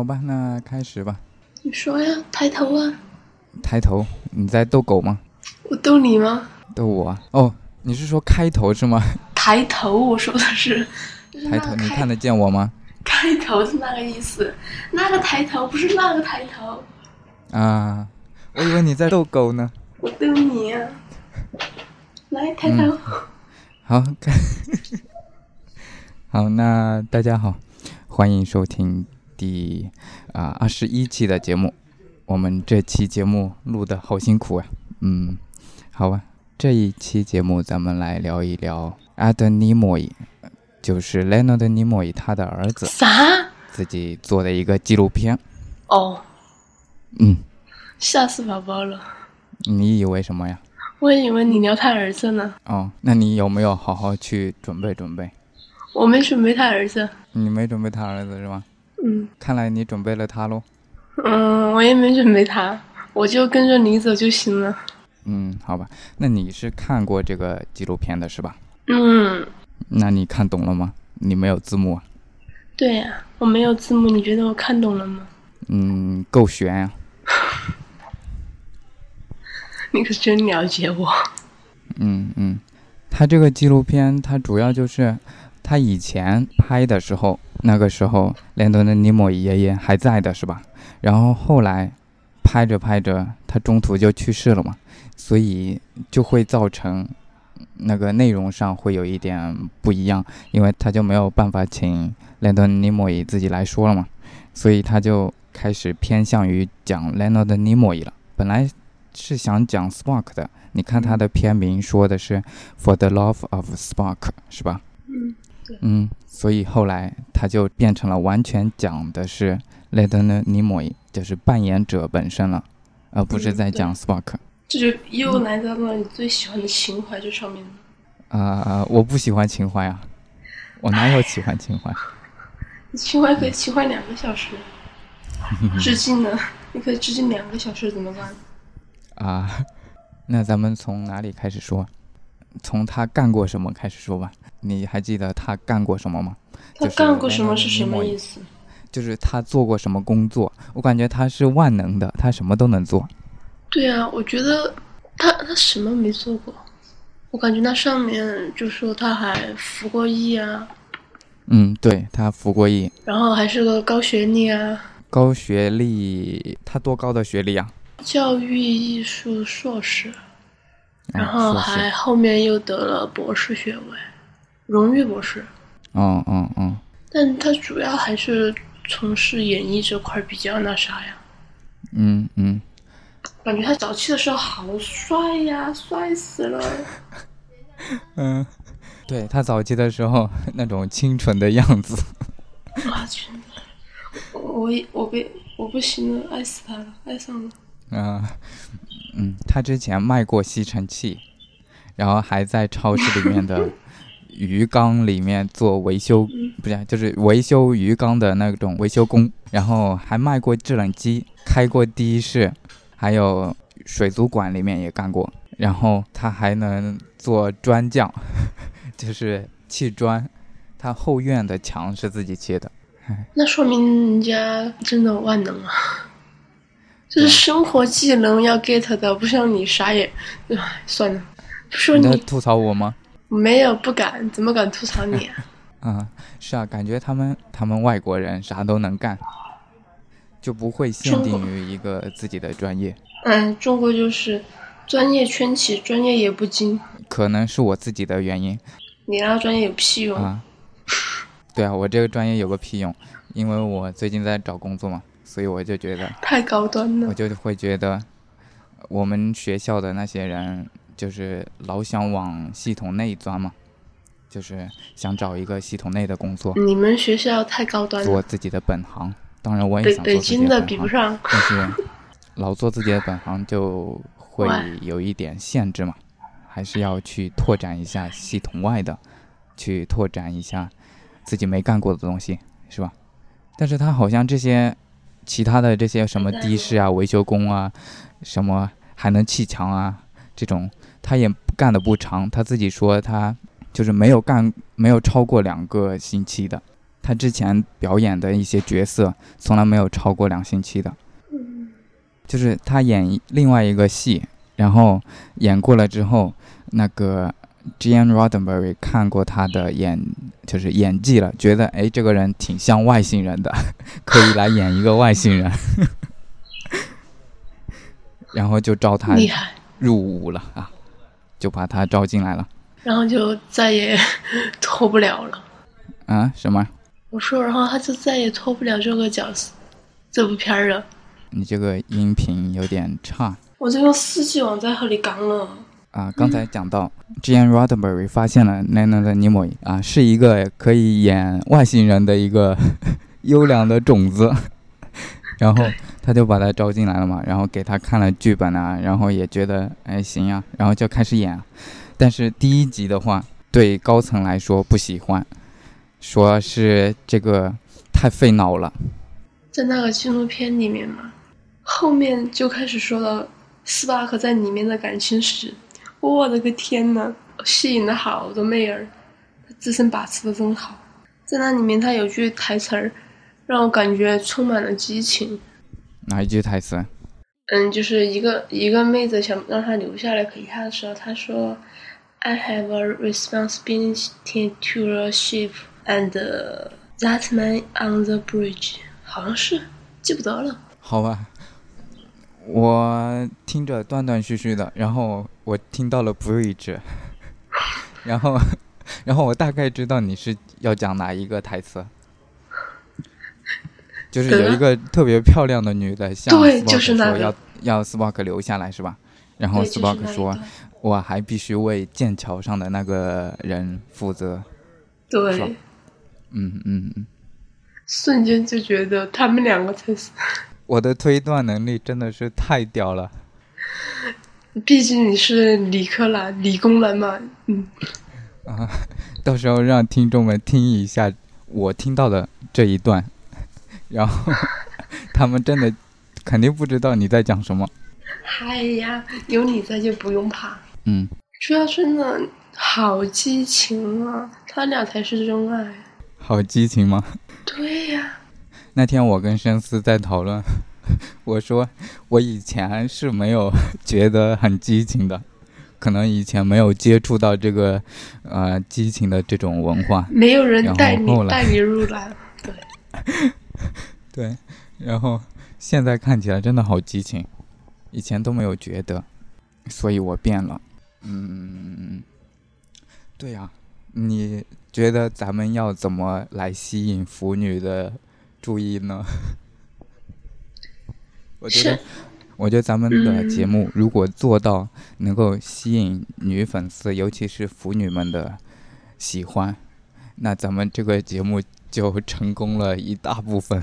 好吧，那开始吧。你说呀，抬头啊！抬头，你在逗狗吗？我逗你吗？逗我啊？哦，你是说开头是吗？抬头，我说的是。抬头，你看得见我吗？开头是那个意思，那个抬头不是那个抬头。啊，我以为你在逗狗呢。我逗你呀。来，抬头。好，好，那大家好，欢迎收听第啊二十一期的节目。我们这期节目录的好辛苦啊，嗯，好吧，这一期节目咱们来聊一聊阿德尼莫伊，就是莱诺德尼莫伊他的儿子，啥？自己做的一个纪录片。哦，嗯，吓死宝宝了。你以为什么呀？我以为你聊他儿子呢。哦，那你有没有好好去准备准备？我没准备他儿子。你没准备他儿子是吧？嗯。看来你准备了他喽。嗯，我也没准备他，我就跟着你走就行了。嗯，好吧，那你是看过这个纪录片的是吧？嗯。那你看懂了吗？你没有字幕啊？对呀，我没有字幕，你觉得我看懂了吗？嗯，够悬呀。你可真了解我。嗯嗯，他这个纪录片，他主要就是他以前拍的时候，那个时候连德的尼莫爷爷还在的是吧？然后后来拍着拍着，他中途就去世了嘛，所以就会造成那个内容上会有一点不一样，因为他就没有办法请连德尼莫伊自己来说了嘛，所以他就开始偏向于讲莱诺的尼莫伊了。本来。是想讲 Spark 的，你看他的片名说的是 For the Love of Spark，是吧？嗯，所以后来他就变成了完全讲的是 l e t n i m o y 就是扮演者本身了，而不是在讲 Spark。这就又来到了你最喜欢的情怀这上面啊，我不喜欢情怀啊，我哪有喜欢情怀？你情怀可以情怀两个小时，致敬呢？你可以致敬两个小时，怎么办？啊，那咱们从哪里开始说？从他干过什么开始说吧。你还记得他干过什么吗？他干过什么是什么意思？就是他做过什么工作？我感觉他是万能的，他什么都能做。对啊，我觉得他他什么没做过？我感觉那上面就说他还服过役啊。嗯，对他服过役，然后还是个高学历啊。高学历？他多高的学历啊？教育艺术硕士，然后还后面又得了博士学位，荣誉博士。嗯嗯嗯。但他主要还是从事演艺这块比较那啥呀。嗯嗯。感觉他早期的时候好帅呀，帅死了。嗯，对他早期的时候那种清纯的样子。我去，我我被我不行了，爱死他了，爱上了。嗯，嗯，他之前卖过吸尘器，然后还在超市里面的 鱼缸里面做维修，不是，就是维修鱼缸的那种维修工，然后还卖过制冷机，开过的士，还有水族馆里面也干过，然后他还能做砖匠，就是砌砖，他后院的墙是自己砌的，那说明人家真的万能啊。这是生活技能要 get 的，不像你啥也，算了。说你吐槽我吗？没有，不敢，怎么敢吐槽你啊？啊，是啊，感觉他们他们外国人啥都能干，就不会限定于一个自己的专业。嗯，中国就是专业圈起，专业也不精。可能是我自己的原因。你那个专业有屁用啊？对啊，我这个专业有个屁用，因为我最近在找工作嘛。所以我就觉得太高端了，我就会觉得我们学校的那些人就是老想往系统内钻嘛，就是想找一个系统内的工作。你们学校太高端了，做自己的本行。当然我也想做自己的本行，但是老做自己的本行就会有一点限制嘛，还是要去拓展一下系统外的，去拓展一下自己没干过的东西，是吧？但是他好像这些。其他的这些什么的士啊、维修工啊，什么还能砌墙啊，这种他也干的不长。他自己说他就是没有干，没有超过两个星期的。他他之前表演的一些角色从来没有超过两星期的。嗯，就是他演另外一个戏，然后演过了之后，那个 Gian Roddenberry 看过他的演，就是演技了，觉得哎这个人挺像外星人的，可以来演一个外星人，然后就招他厉害。入伍了啊，就把他招进来了。然后就再也 脱不了了。啊？什么？我说，然后他就再也脱不了这个角色，这部片儿了。你这个音频有点差。我这用四 G 网在和你讲了。啊，刚才讲到 j a n Roddenberry 发现了 Leonard Nimoy 啊，是一个可以演外星人的一个 优良的种子，然后他就把他招进来了嘛，然后给他看了剧本啊，然后也觉得哎行呀，然后就开始演。但是第一集的话，对高层来说不喜欢，说是这个太费脑了。在那个纪录片里面嘛，后面就开始说到斯巴克在里面的感情史。我的个天呐，吸引了好多妹儿，他自身把持的真好。在那里面，他有句台词儿，让我感觉充满了激情。哪一句台词？嗯，就是一个一个妹子想让他留下来陪她的时候，他说：“I have a responsibility to the ship and that man on the bridge。”好像是，记不得了。好吧。我听着断断续续的，然后我听到了 bridge，然后，然后我大概知道你是要讲哪一个台词，就是有一个特别漂亮的女的向斯巴克说要要斯巴克留下来是吧？然后斯巴克说，我还必须为剑桥上的那个人负责。对，嗯嗯嗯，瞬间就觉得他们两个才是。我的推断能力真的是太屌了，毕竟你是理科男、理工男嘛，嗯。啊，到时候让听众们听一下我听到的这一段，然后他们真的肯定不知道你在讲什么。嗨呀，有你在就不用怕。嗯。主要真的好激情啊，他俩才是真爱。好激情吗？对呀。那天我跟深思在讨论，我说我以前是没有 觉得很激情的，可能以前没有接触到这个呃激情的这种文化，没有人带你带你入来，对，对，然后现在看起来真的好激情，以前都没有觉得，所以我变了，嗯，对呀，你觉得咱们要怎么来吸引腐女的？注意呢，我觉得，我觉得咱们的节目如果做到能够吸引女粉丝，尤其是腐女们的喜欢，那咱们这个节目就成功了一大部分。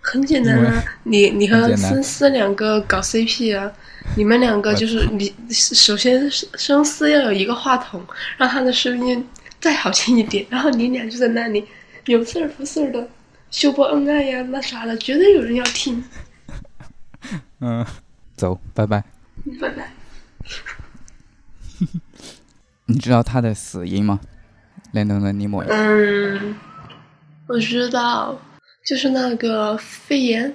很简单啊，你你和深思两个搞 CP 啊，你们两个就是你首先深思要有一个话筒，让他的声音再好听一点，然后你俩就在那里有事儿不事儿的。秀波恩爱呀，那啥的，绝对有人要听。嗯，走，拜拜。拜拜。你知道他的死因吗？雷诺的尼莫。嗯，我知道，就是那个肺炎、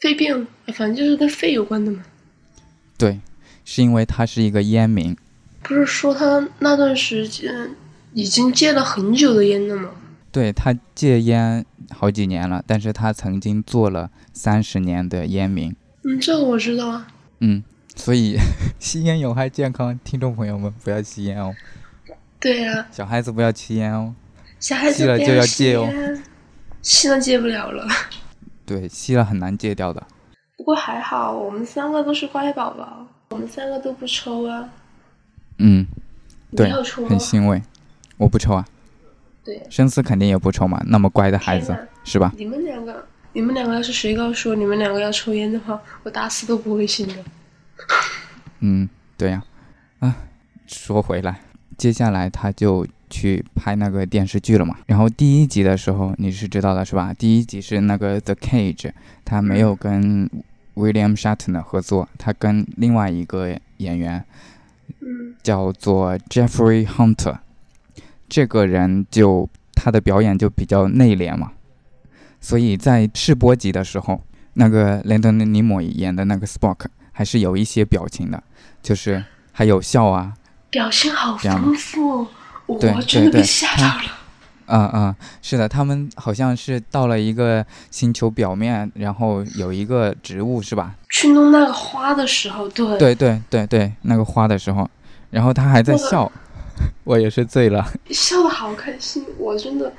肺病，反正就是跟肺有关的嘛。对，是因为他是一个烟民。不是说他那段时间已经戒了很久的烟了吗？对他戒烟好几年了，但是他曾经做了三十年的烟民。嗯，这个我知道啊。嗯，所以 吸烟有害健康，听众朋友们不要吸烟哦。对呀。小孩子不要吸烟哦。小孩子吸了就要戒哦。吸了戒不了了。对，吸了很难戒掉的。不过还好，我们三个都是乖宝宝，我们三个都不抽啊。嗯，对，很欣慰。我不抽啊。对，深思肯定也不抽嘛，那么乖的孩子，是吧？你们两个，你们两个要是谁告诉我你们两个要抽烟的话，我打死都不会信的。嗯，对呀。啊，说回来，接下来他就去拍那个电视剧了嘛。然后第一集的时候你是知道的是吧？第一集是那个 The Cage，他没有跟 William Shatner 合作，他跟另外一个演员，叫做 Jeffrey Hunter。这个人就他的表演就比较内敛嘛，所以在试播集的时候，那个雷德尼莫演的那个 Spock 还是有一些表情的，就是还有笑啊，表情好丰富，我真的被吓到了。嗯嗯，是的，他们好像是到了一个星球表面，然后有一个植物，是吧？去弄那个花的时候，对对对对对，那个花的时候，然后他还在笑，我也是醉了，笑的好开心，我真的，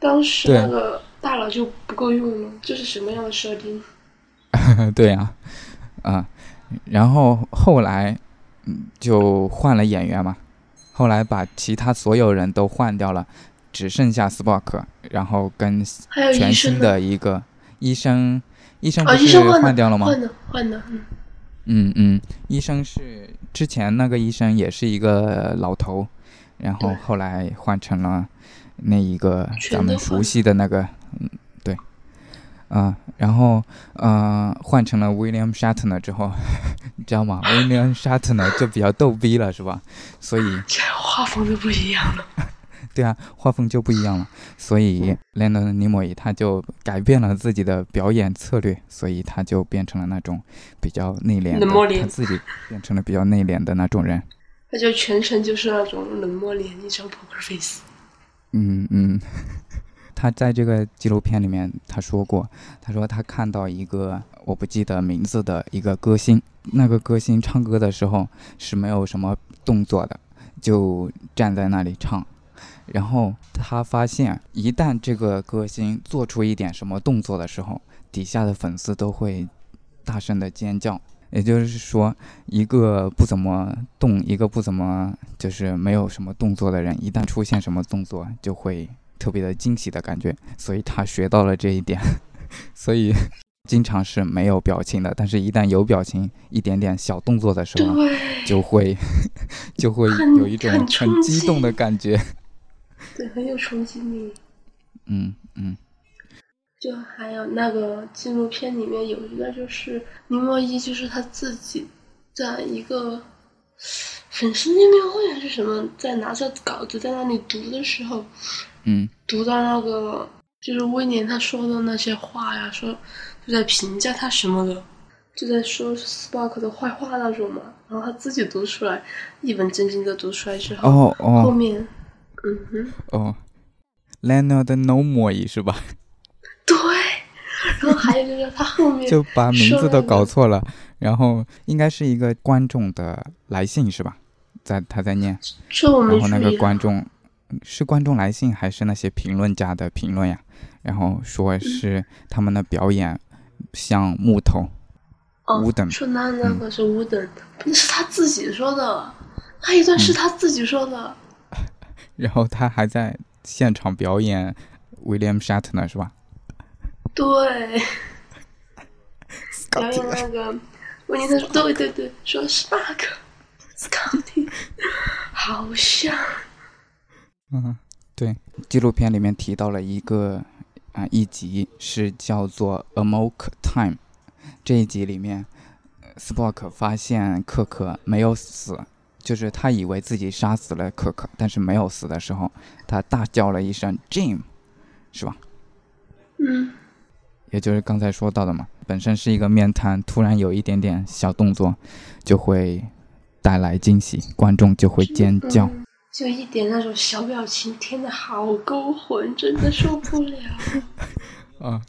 当时那个大脑就不够用了，这是什么样的设定？对呀，啊，然后后来就换了演员嘛，后来把其他所有人都换掉了。只剩下斯波克，然后跟全新的一个医生，医生不是换掉了吗？换的，换的，嗯。嗯嗯，医生是之前那个医生也是一个老头，然后后来换成了那一个咱们熟悉的那个，嗯，对，啊，然后呃换成了 William Shatner 之后，你知道吗？William Shatner 就比较逗逼了，是吧？所以 这画风就不一样了。对啊，画风就不一样了，所以莱德尼莫伊他就改变了自己的表演策略，所以他就变成了那种比较内敛的，他自己变成了比较内敛的那种人。他就全程就是那种冷漠脸，一张 poker face。嗯嗯，他在这个纪录片里面他说过，他说他看到一个我不记得名字的一个歌星，那个歌星唱歌的时候是没有什么动作的，就站在那里唱。然后他发现，一旦这个歌星做出一点什么动作的时候，底下的粉丝都会大声的尖叫。也就是说，一个不怎么动，一个不怎么就是没有什么动作的人，一旦出现什么动作，就会特别的惊喜的感觉。所以他学到了这一点，所以经常是没有表情的。但是，一旦有表情，一点点小动作的时候，就会就会有一种很激动的感觉。对，很有冲击力。嗯嗯。就还有那个纪录片里面有一个，就是林墨一，就是他自己在一个粉丝见面会还是什么，在拿着稿子在那里读的时候，嗯，读到那个就是威廉他说的那些话呀，说就在评价他什么的，就在说 Spark 的坏话那种嘛。然后他自己读出来，一本正经的读出来之后，哦哦，后面。嗯哼，哦，Leonard No More 是吧？对，然后还有就是他后面 就把名字都搞错了，然后应该是一个观众的来信是吧？在他在念，然后那个观众是观众来信还是那些评论家的评论呀？然后说是他们的表演像木头，wooden，说那那个是 wooden，那是他自己说的，那一段是他自己说的。然后他还在现场表演 William Shatner 是吧？对。还有那个，问你他说对对对，说是那个 Scotty，好像。嗯，对，纪录片里面提到了一个啊一集是叫做 A Mock Time，这一集里面，Spock 发现可可没有死。就是他以为自己杀死了可可，但是没有死的时候，他大叫了一声 “Jim”，是吧？嗯，也就是刚才说到的嘛，本身是一个面瘫，突然有一点点小动作，就会带来惊喜，观众就会尖叫。就一点那种小表情，天的好勾魂，真的受不了。啊，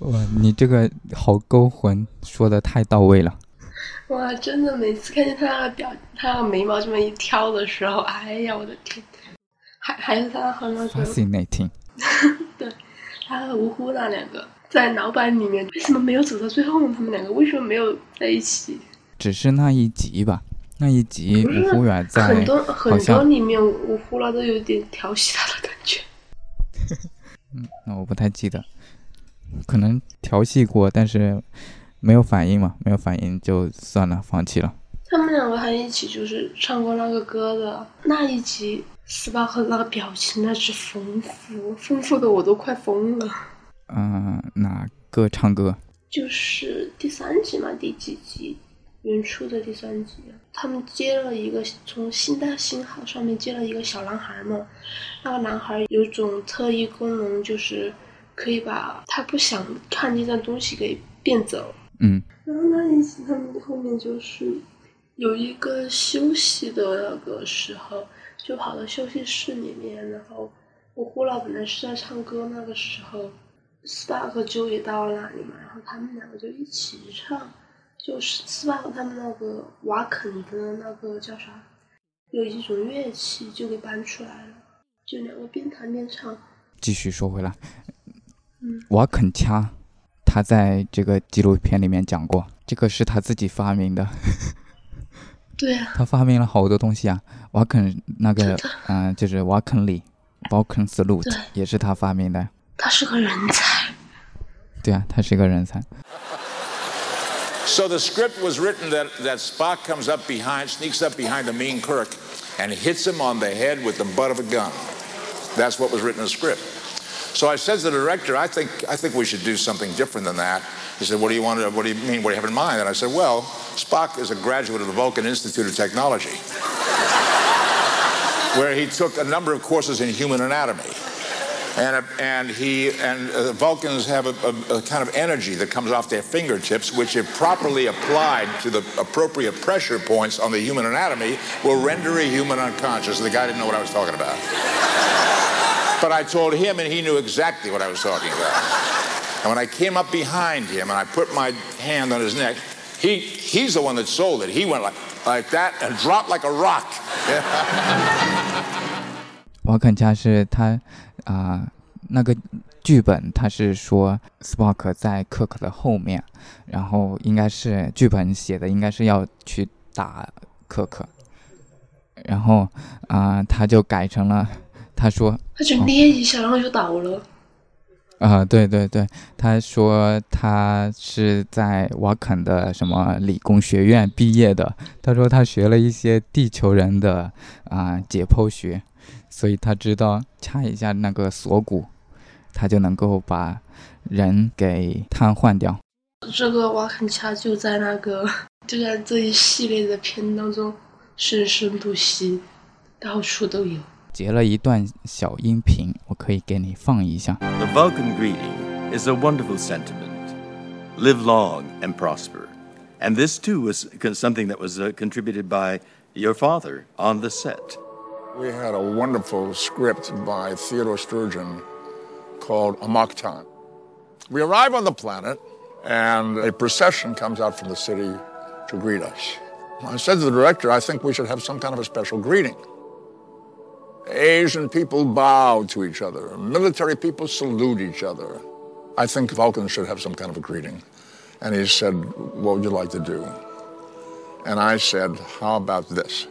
哇，你这个好勾魂，说的太到位了。哇，真的，每次看见他那个表，他那个眉毛这么一挑的时候，哎呀，我的天！还还是他和那个，fascinating。对，他和芜湖那两个在老板里面为什么没有走到最后呢？他们两个为什么没有在一起？只是那一集吧，那一集芜湖远在很多很多里面，芜湖那都有点调戏他的感觉。嗯，那我不太记得，可能调戏过，但是。没有反应嘛？没有反应就算了，放弃了。他们两个还一起就是唱过那个歌的那一集，斯巴克那个表情那是丰富，丰富的我都快疯了。嗯，哪个唱歌？就是第三集嘛，第几集？原初的第三集，他们接了一个从新大星号上面接了一个小男孩嘛，那个男孩有种特异功能，就是可以把他不想看那件东西给变走。嗯，然后那一集他们后面就是有一个休息的那个时候，就跑到休息室里面，然后我呼啦本来是在唱歌，那个时候 Spark 就也到了那里嘛，然后他们两个就一起唱。就是斯巴克他们那个瓦肯的那个叫啥，有一种乐器就给搬出来了，就两个边弹边唱。继续说回来，嗯，瓦肯掐，他在这个纪录片里面讲过，这个是他自己发明的。对啊，他发明了好多东西啊，瓦肯那个，嗯，就是瓦肯里 l k a n salute 也是他发明的。他是个人才。对啊，他是个人才。So the script was written that, that Spock comes up behind, sneaks up behind the mean Kirk, and hits him on the head with the butt of a gun. That's what was written in the script. So I said to the director, I think, I think we should do something different than that. He said, what do you want to, what do you mean, what do you have in mind? And I said, well, Spock is a graduate of the Vulcan Institute of Technology, where he took a number of courses in human anatomy and and he and uh, Vulcans have a, a, a, kind of energy that comes off their fingertips, which, if properly applied to the appropriate pressure points on the human anatomy, will render a human unconscious. The guy didn't know what I was talking about, but I told him, and he knew exactly what I was talking about. And when I came up behind him and I put my hand on his neck, he he's the one that sold it. He went like like that and dropped like a rock. 瓦肯加是他 啊，那个剧本他是说 Spock 在克克的后面，然后应该是剧本写的应该是要去打克克，然后啊他就改成了他说他就捏一下然后就倒了啊对对对他说他是在瓦肯的什么理工学院毕业的，他说他学了一些地球人的啊解剖学。所以他知道掐一下那个锁骨，他就能够把人给瘫痪掉。这个瓦肯掐就在那个就在这一系列的片当中生生不息，到处都有。截了一段小音频，我可以给你放一下。The Vulcan greeting is a wonderful sentiment. Live long and prosper. And this too was something that was contributed by your father on the set. We had a wonderful script by Theodore Sturgeon called Amok Time. We arrive on the planet, and a procession comes out from the city to greet us. I said to the director, I think we should have some kind of a special greeting. Asian people bow to each other, military people salute each other. I think Vulcans should have some kind of a greeting. And he said, What would you like to do? And I said, How about this?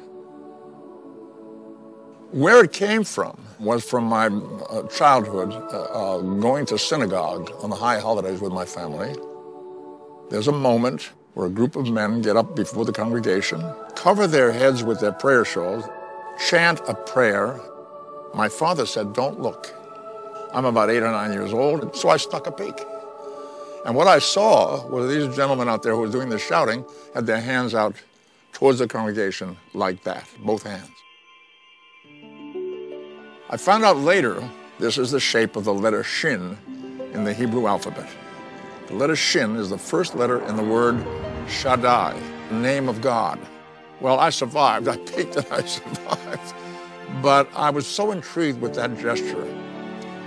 Where it came from was from my uh, childhood, uh, uh, going to synagogue on the high holidays with my family. There's a moment where a group of men get up before the congregation, cover their heads with their prayer shawls, chant a prayer. My father said, Don't look. I'm about eight or nine years old, so I stuck a peek. And what I saw was these gentlemen out there who were doing the shouting had their hands out towards the congregation like that, both hands. I found out later this is the shape of the letter Shin in the Hebrew alphabet. The letter Shin is the first letter in the word Shaddai, the name of God. Well, I survived. I peeked and I survived. But I was so intrigued with that gesture,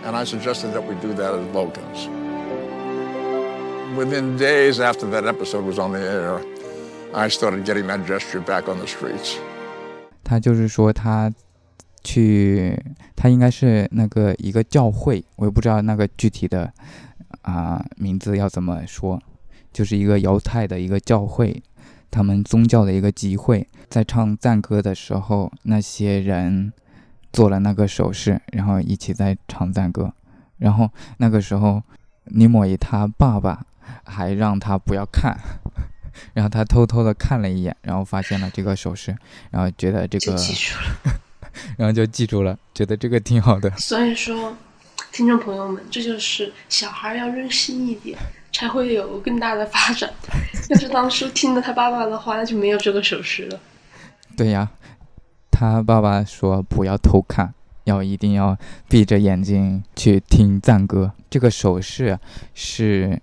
and I suggested that we do that as Vulcans. Within days after that episode was on the air, I started getting that gesture back on the streets. 他就是说他 去，他应该是那个一个教会，我也不知道那个具体的啊名字要怎么说，就是一个犹太的一个教会，他们宗教的一个集会，在唱赞歌的时候，那些人做了那个手势，然后一起在唱赞歌，然后那个时候尼莫伊他爸爸还让他不要看，然后他偷偷的看了一眼，然后发现了这个手势，然后觉得这个。然后就记住了，觉得这个挺好的。所以说，听众朋友们，这就是小孩要任性一点，才会有更大的发展。要是当初听了他爸爸的话，那就没有这个手势了。对呀，他爸爸说不要偷看，要一定要闭着眼睛去听赞歌。这个手势是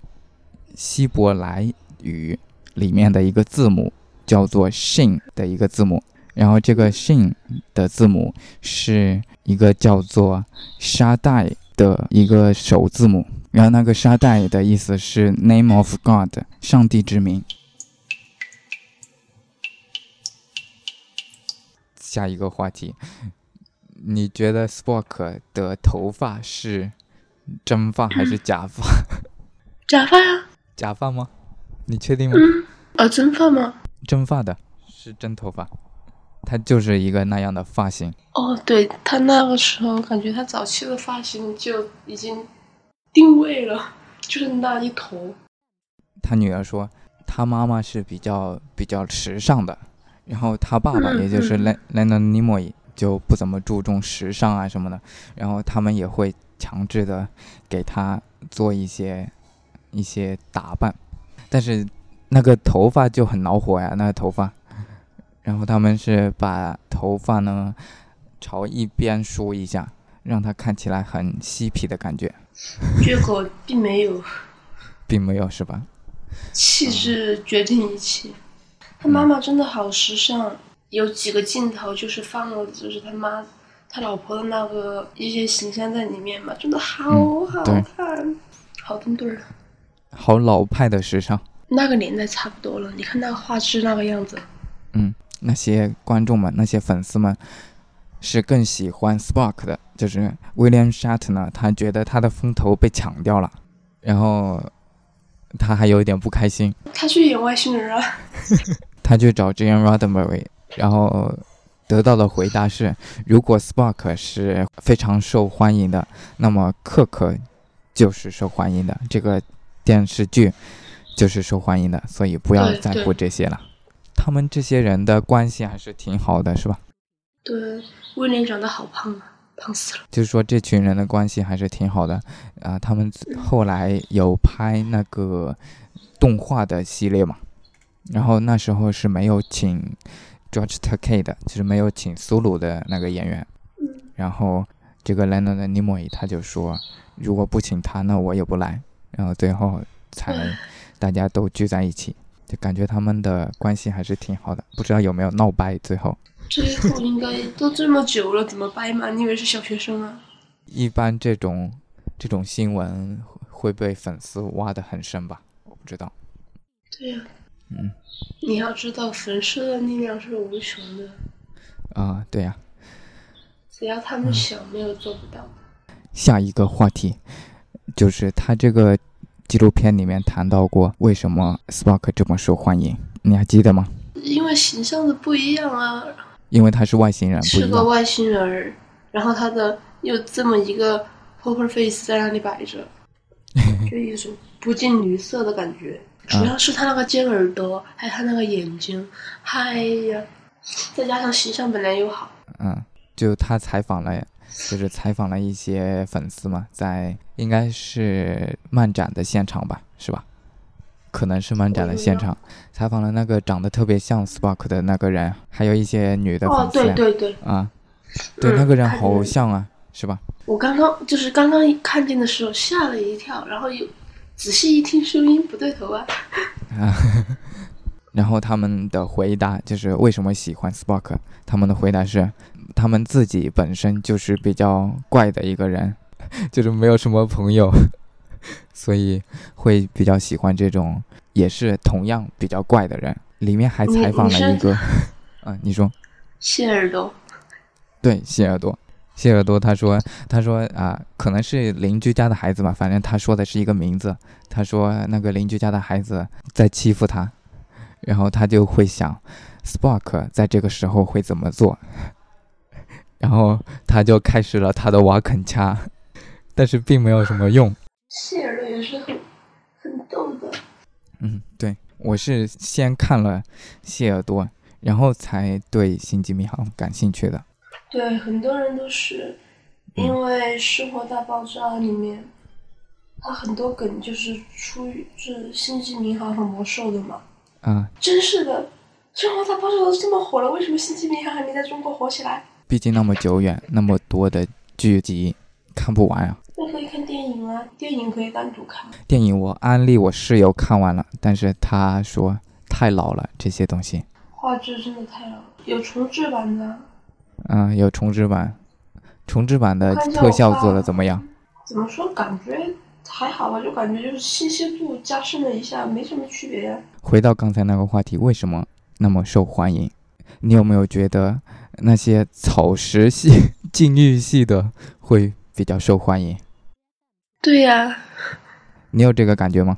希伯来语里面的一个字母，叫做 “shin” 的一个字母。然后这个 “shin” 的字母是一个叫做沙袋的一个首字母。然后那个沙袋的意思是 “name of God”，上帝之名。下一个话题，你觉得 Spock 的头发是真发还是假发？假发呀。假发吗？你确定吗？嗯。啊，真发吗？真发的，是真头发。他就是一个那样的发型。哦，对他那个时候，感觉他早期的发型就已经定位了，就是那一头。他女儿说，他妈妈是比较比较时尚的。然后他爸爸，也就是 Leonard Nimoy，就不怎么注重时尚啊什么的。然后他们也会强制的给他做一些一些打扮，但是那个头发就很恼火呀，那个头发。然后他们是把头发呢朝一边梳一下，让他看起来很嬉皮的感觉。结果并没有，并没有是吧？气质决定一切。他妈妈真的好时尚，有几个镜头就是放了，就是他妈他老婆的那个一些形象在里面嘛，真的好好看，好登对儿，好老派的时尚。那个年代差不多了，你看那个画质那个样子。嗯，那些观众们、那些粉丝们是更喜欢 Spark 的，就是 William Shatner，他觉得他的风头被抢掉了，然后他还有一点不开心。他去演外星人啊。他去找 Jane Roddenberry，然后得到的回答是：如果 Spark 是非常受欢迎的，那么克克就是受欢迎的，这个电视剧就是受欢迎的，所以不要在乎这些了。他们这些人的关系还是挺好的，是吧？对，威廉长得好胖啊，胖死了。就是说，这群人的关系还是挺好的啊。他们后来有拍那个动画的系列嘛？然后那时候是没有请 George Takei 的，就是没有请苏鲁的那个演员。然后这个 Leonard Nimoy 他就说，如果不请他，那我也不来。然后最后才大家都聚在一起，就感觉他们的关系还是挺好的。不知道有没有闹掰？最后最后应该都这么久了，怎么掰嘛？你以为是小学生啊？一般这种这种新闻会被粉丝挖得很深吧？我不知道。对呀。嗯，你要知道，粉丝的力量是无穷的。啊，对呀。只要他们想，没有做不到。下一个话题，就是他这个纪录片里面谈到过，为什么 Spark 这么受欢迎？你还记得吗？因为形象的不一样啊。因为他是外星人，是个外星人，然后他的又这么一个 poker face 在那里摆着，就一种不近女色的感觉。主要是他那个尖耳朵，还有他那个眼睛，嗨呀，再加上形象本来又好。嗯，就他采访了，就是采访了一些粉丝嘛，在应该是漫展的现场吧，是吧？可能是漫展的现场，采访了那个长得特别像 Spark 的那个人，还有一些女的粉丝。哦，对对对。啊，对那个人好像啊，是吧？我刚刚就是刚刚看见的时候吓了一跳，然后又。仔细一听，声音不对头啊！啊，然后他们的回答就是为什么喜欢 Spark？他们的回答是，他们自己本身就是比较怪的一个人，就是没有什么朋友，所以会比较喜欢这种也是同样比较怪的人。里面还采访了一个，嗯，你说，谢耳朵，对，谢耳朵。谢耳朵他说：“他说啊，可能是邻居家的孩子吧，反正他说的是一个名字。他说那个邻居家的孩子在欺负他，然后他就会想，Spark 在这个时候会怎么做，然后他就开始了他的瓦肯掐，但是并没有什么用。谢耳朵也是很很逗的。嗯，对，我是先看了谢耳朵，然后才对星际迷航感兴趣的。”对，很多人都是因为《生活大爆炸》里面它很多梗就是出于是《星际迷航》和《魔兽》的嘛。啊，真是的，《生活大爆炸》都这么火了，为什么《星际迷航》还没在中国火起来？毕竟那么久远，那么多的剧集看不完啊。那可以看电影啊，电影可以单独看。电影我安利我室友看完了，但是他说太老了，这些东西。画质真的太老了，有重制版的。嗯，有重制版，重制版的特效做的怎么样？怎么说？感觉还好吧，就感觉就是清晰度加深了一下，没什么区别。回到刚才那个话题，为什么那么受欢迎？你有没有觉得那些草食系、禁欲系的会比较受欢迎？对呀。你有这个感觉吗？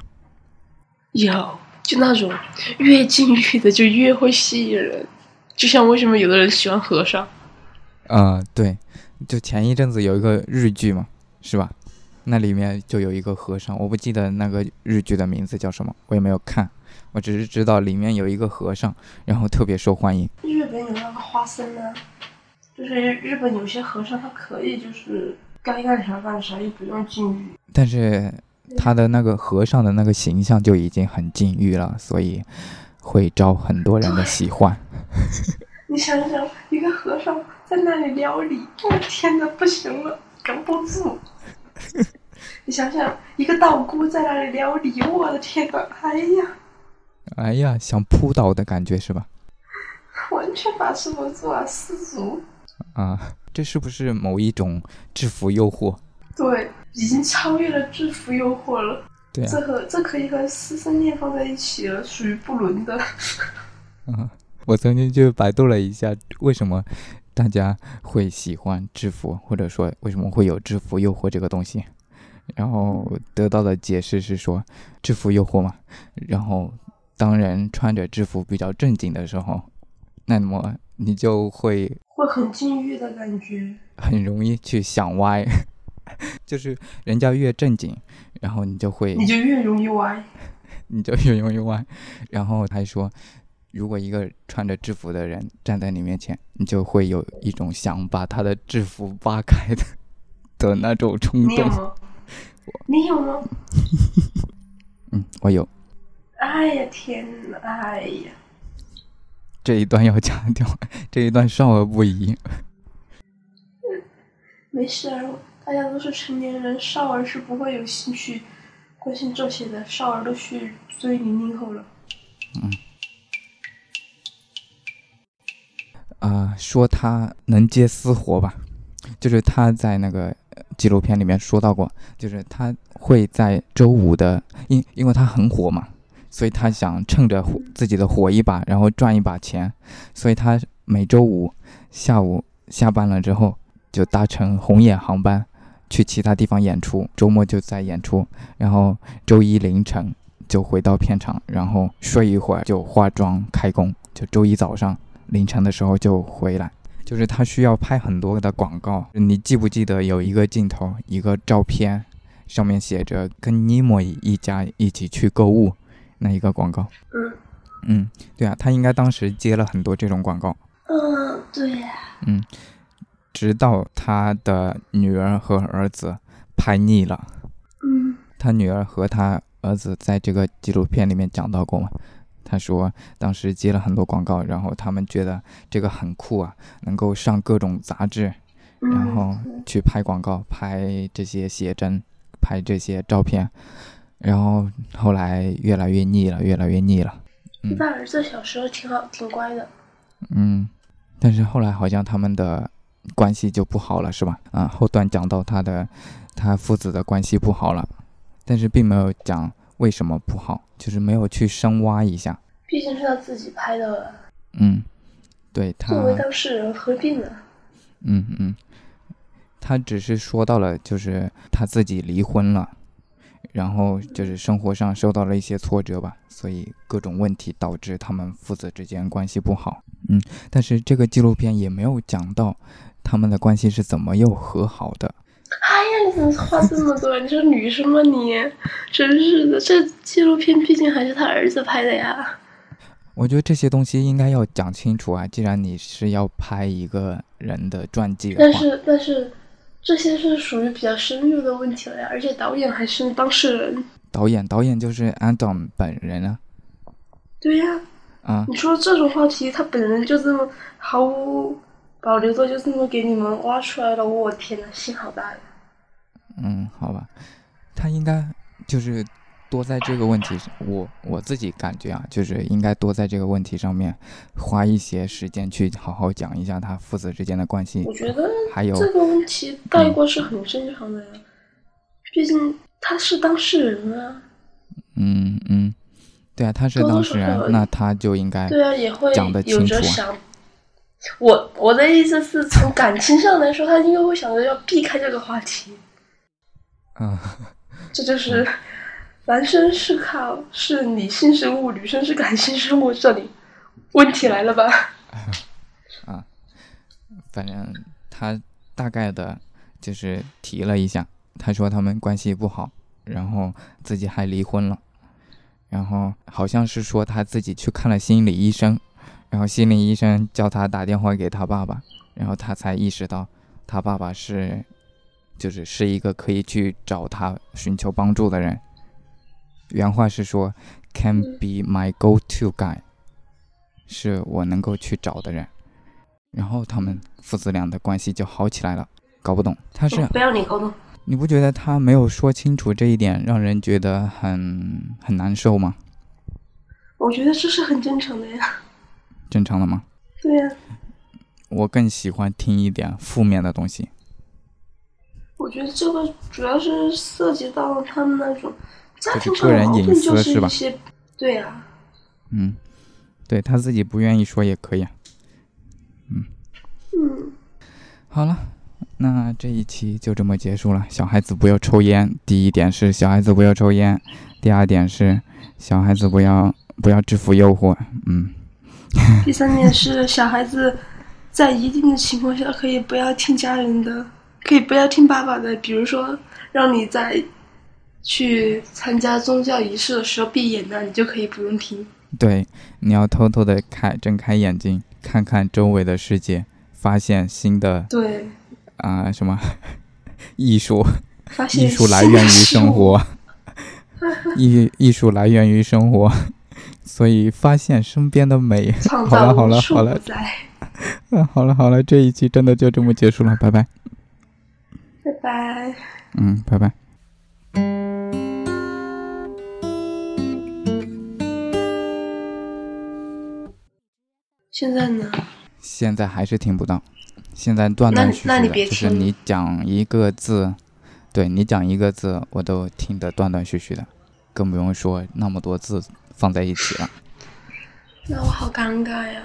有。就那种越禁欲的就越会吸引人，就像为什么有的人喜欢和尚？嗯，对，就前一阵子有一个日剧嘛，是吧？那里面就有一个和尚，我不记得那个日剧的名字叫什么，我也没有看，我只是知道里面有一个和尚，然后特别受欢迎。日本有那个花僧啊，就是日本有些和尚他可以就是该干啥干啥，又不用禁欲，但是。他的那个和尚的那个形象就已经很禁欲了，所以会招很多人的喜欢。你想想，一个和尚在那里撩你，我天哪，不行了，扛不住。你想想，一个道姑在那里撩你，我的天哪，哎呀，哎呀，想扑倒的感觉是吧？完全把持不住啊，失足。啊，这是不是某一种制服诱惑？对。已经超越了制服诱惑了，对，这和这可以和师生恋放在一起了，属于不伦的。嗯，我曾经就百度了一下，为什么大家会喜欢制服，或者说为什么会有制服诱惑这个东西，然后得到的解释是说，制服诱惑嘛，然后当人穿着制服比较正经的时候，那么你就会会很禁欲的感觉，很容易去想歪。就是人家越正经，然后你就会，你就越容易歪，你就越容易歪。然后他说，如果一个穿着制服的人站在你面前，你就会有一种想把他的制服扒开的 的那种冲动。你有吗？你有吗？嗯，我有。哎呀天哪！哎呀，这一段要强调，这一段少儿不宜。没事。大家都是成年人，少儿是不会有兴趣关心这些的。少儿都去追零零后了。嗯。啊，说他能接私活吧，就是他在那个纪录片里面说到过，就是他会在周五的，因因为他很火嘛，所以他想趁着火自己的火一把，然后赚一把钱，所以他每周五下午下班了之后，就搭乘红眼航班。去其他地方演出，周末就在演出，然后周一凌晨就回到片场，然后睡一会儿就化妆开工，就周一早上凌晨的时候就回来。就是他需要拍很多的广告，你记不记得有一个镜头，一个照片，上面写着跟尼莫一家一起去购物那一个广告？嗯嗯，对啊，他应该当时接了很多这种广告。嗯，对呀。嗯。直到他的女儿和儿子拍腻了，嗯，他女儿和他儿子在这个纪录片里面讲到过嘛？他说当时接了很多广告，然后他们觉得这个很酷啊，能够上各种杂志，然后去拍广告、拍这些写真、拍这些照片，然后后来越来越腻了，越来越腻了。他儿子小时候挺好，挺乖的。嗯，但是后来好像他们的。关系就不好了，是吧？啊，后段讲到他的，他父子的关系不好了，但是并没有讲为什么不好，就是没有去深挖一下。毕竟是他自己拍的。嗯，对他作为当事人，何必呢？嗯嗯，他只是说到了，就是他自己离婚了。然后就是生活上受到了一些挫折吧，所以各种问题导致他们父子之间关系不好。嗯，但是这个纪录片也没有讲到他们的关系是怎么又和好的。哎呀，你怎么话这么多？你是女生吗？你真是的，这纪录片毕竟还是他儿子拍的呀。我觉得这些东西应该要讲清楚啊！既然你是要拍一个人的传记的话，但是但是这些是属于比较深入的问题了呀，而且导演还是当事人。导演，导演就是 Adam 本人啊。对呀。啊。你说这种话题，他本人就这么毫无保留的就这么给你们挖出来了，我天呐，心好大呀。嗯，好吧，他应该就是多在这个问题上，我我自己感觉啊，就是应该多在这个问题上面花一些时间去好好讲一下他父子之间的关系。我觉得还有这个问题带过是很正常的呀，毕竟他是当事人啊。嗯嗯，对啊，他是当事人，那他就应该对啊，也会讲的清楚。我我的意思是从感情上来说，他应该会想着要避开这个话题。嗯，这就是男生是靠是理性生物，女生是感性生物，这里问题来了吧？啊，反正他大概的就是提了一下，他说他们关系不好，然后自己还离婚了，然后好像是说他自己去看了心理医生，然后心理医生叫他打电话给他爸爸，然后他才意识到他爸爸是。就是是一个可以去找他寻求帮助的人。原话是说，“Can be my go-to guy”，是我能够去找的人。然后他们父子俩的关系就好起来了。搞不懂他是不要你沟通，你不觉得他没有说清楚这一点，让人觉得很很难受吗？我觉得这是很正常的呀。正常的吗？对呀。我更喜欢听一点负面的东西。我觉得这个主要是涉及到他们那种家庭上的矛盾，就是一些对呀。嗯，对他自己不愿意说也可以。嗯嗯，好了，那这一期就这么结束了。小孩子不要抽烟。第一点是小孩子不要抽烟，第二点是小孩子不要不要制服诱惑。嗯。第三点是小孩子在一定的情况下可以不要听家人的。可以不要听爸爸的，比如说让你在去参加宗教仪式的时候闭眼的，你就可以不用听。对，你要偷偷的开睁开眼睛，看看周围的世界，发现新的对啊什么 艺术，发现艺术来源于生活，艺艺术来源于生活，所以发现身边的美。好了好了好了，嗯好了 好了，这一期真的就这么结束了，拜拜。拜拜。嗯，拜拜。现在呢？现在还是听不到。现在断断续续的，就是你讲一个字，对你讲一个字，我都听得断断续续的，更不用说那么多字放在一起了。那我好尴尬呀！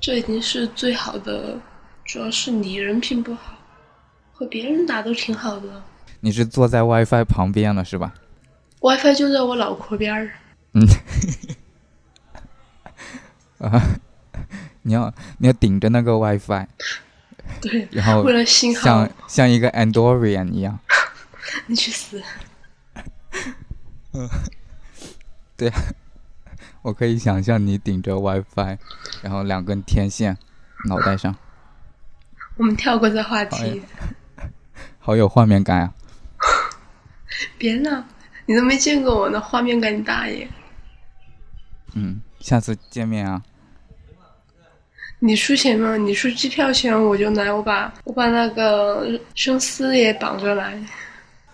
这已经是最好的，主要是你人品不好。和别人打都挺好的。你是坐在 WiFi 旁边了是吧？WiFi 就在我脑壳边儿。嗯。啊！你要你要顶着那个 WiFi。对。然后为了信号。像像一个 Andorian 一样。你去死。嗯。对。我可以想象你顶着 WiFi，然后两根天线，脑袋上。我们跳过这话题。好有画面感啊！别闹，你都没见过我，呢画面感你大爷！嗯，下次见面啊！你出钱吗？你出机票钱我就来，我把我把那个生丝也绑着来。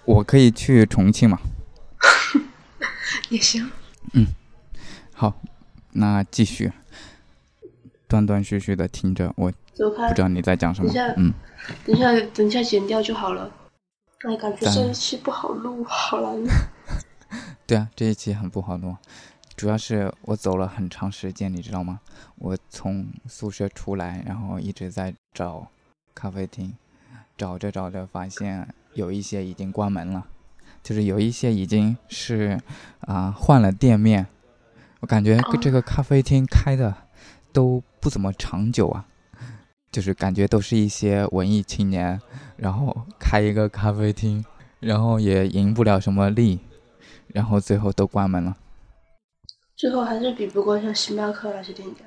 我可以去重庆吗？也行。嗯，好，那继续，断断续续的听着，我不知道你在讲什么。嗯。等一下，等一下剪掉就好了。哎，感觉这一期不好录，好难。对啊，这一期很不好录，主要是我走了很长时间，你知道吗？我从宿舍出来，然后一直在找咖啡厅，找着找着发现有一些已经关门了，就是有一些已经是啊换了店面。我感觉这个咖啡厅开的都不怎么长久啊。就是感觉都是一些文艺青年，然后开一个咖啡厅，然后也赢不了什么利，然后最后都关门了。最后还是比不过像星巴克那些店家。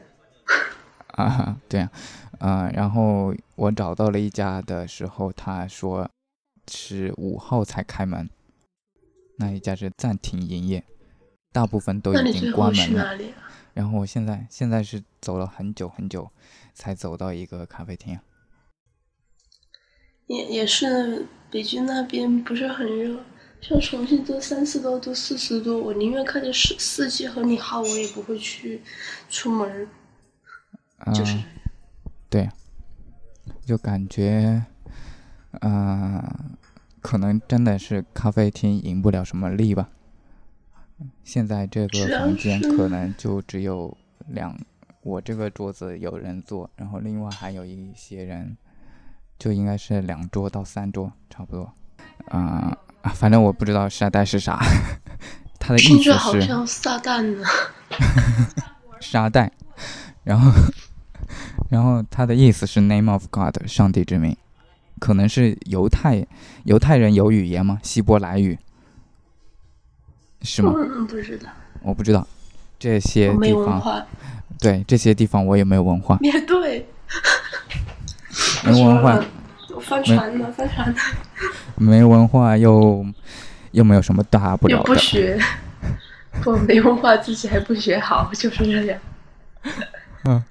啊，对啊，啊，然后我找到了一家的时候，他说是五号才开门，那一家是暂停营业，大部分都已经关门了。然后我现在现在是走了很久很久，才走到一个咖啡厅。也也是北京那边不是很热，像重庆都三十多度、四十度，我宁愿看着四四季和你好，我也不会去出门。就是。对，就感觉，啊，可能真的是咖啡厅赢不了什么利吧。现在这个房间可能就只有两，我这个桌子有人坐，然后另外还有一些人，就应该是两桌到三桌差不多。啊啊，反正我不知道沙袋是啥，他的意思是好像撒旦呢。沙袋，然后。然后他的意思是 “name of God”，上帝之名，可能是犹太犹太人有语言吗？希伯来语是吗？不知道，我不知道这些地方。对这些地方我也没有文化。也对，没文化。翻船了，翻船了。没文化又又没有什么大不了的。不学，我没文化自己还不学好，就是这样。嗯。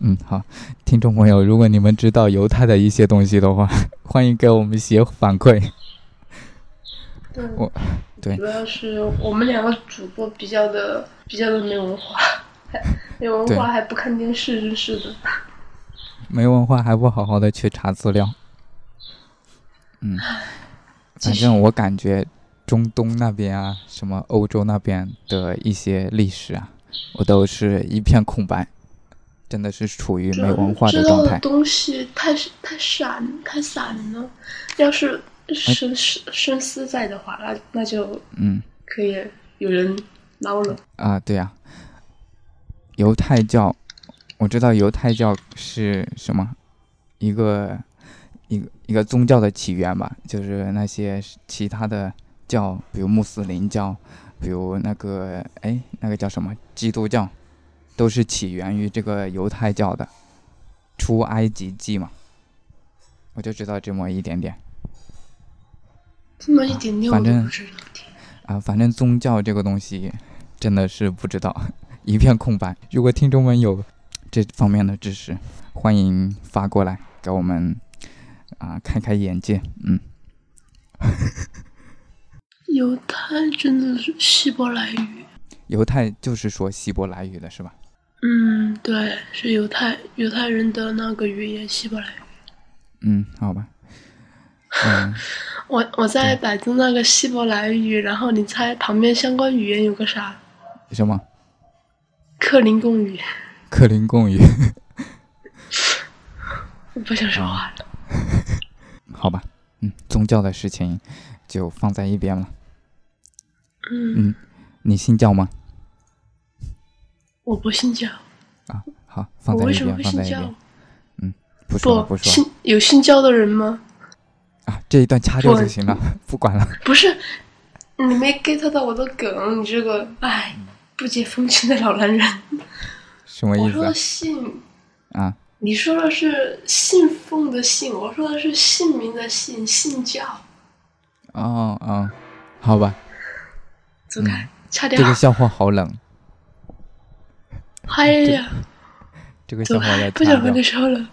嗯，好，听众朋友，如果你们知道犹太的一些东西的话，欢迎给我们写反馈。对，我对，主要是我们两个主播比较的比较的没文化，没文化还不看电视，真是的。没文化还不好好的去查资料。嗯，反正我感觉中东那边啊，什么欧洲那边的一些历史啊，我都是一片空白。真的是处于没文化的状态。东西太太散太散了，要是深深深思在的话，那那就嗯，可以有人捞了啊。对呀，犹太教，我知道犹太教是什么，一个一个一个宗教的起源吧，就是那些其他的教，比如穆斯林教，比如那个哎，那个叫什么基督教。都是起源于这个犹太教的出埃及记嘛，我就知道这么一点点。这么一点点，反正啊，反正宗教这个东西真的是不知道，一片空白。如果听众们有这方面的知识，欢迎发过来给我们啊开开眼界。嗯，犹太真的是希伯来语？犹太就是说希伯来语的是吧？嗯，对，是犹太犹太人的那个语言，希伯来语。嗯，好吧。嗯，我我在百度那个希伯来语，然后你猜旁边相关语言有个啥？什么？克林贡语。克林贡语。我不想说话了。好吧，嗯，宗教的事情就放在一边了。嗯，你信教吗？我不信教啊，好，放在一边，放在一边。嗯，不说不说。信有信教的人吗？啊，这一段掐掉就行了，不管了。不是，你没 get 到我的梗，你这个哎，不解风情的老男人。什么意思？我说信啊，你说的是信奉的信，我说的是姓名的姓，信教。哦哦，好吧。走开，差点。这个笑话好冷。嗨呀！这个笑话要不想和你说了。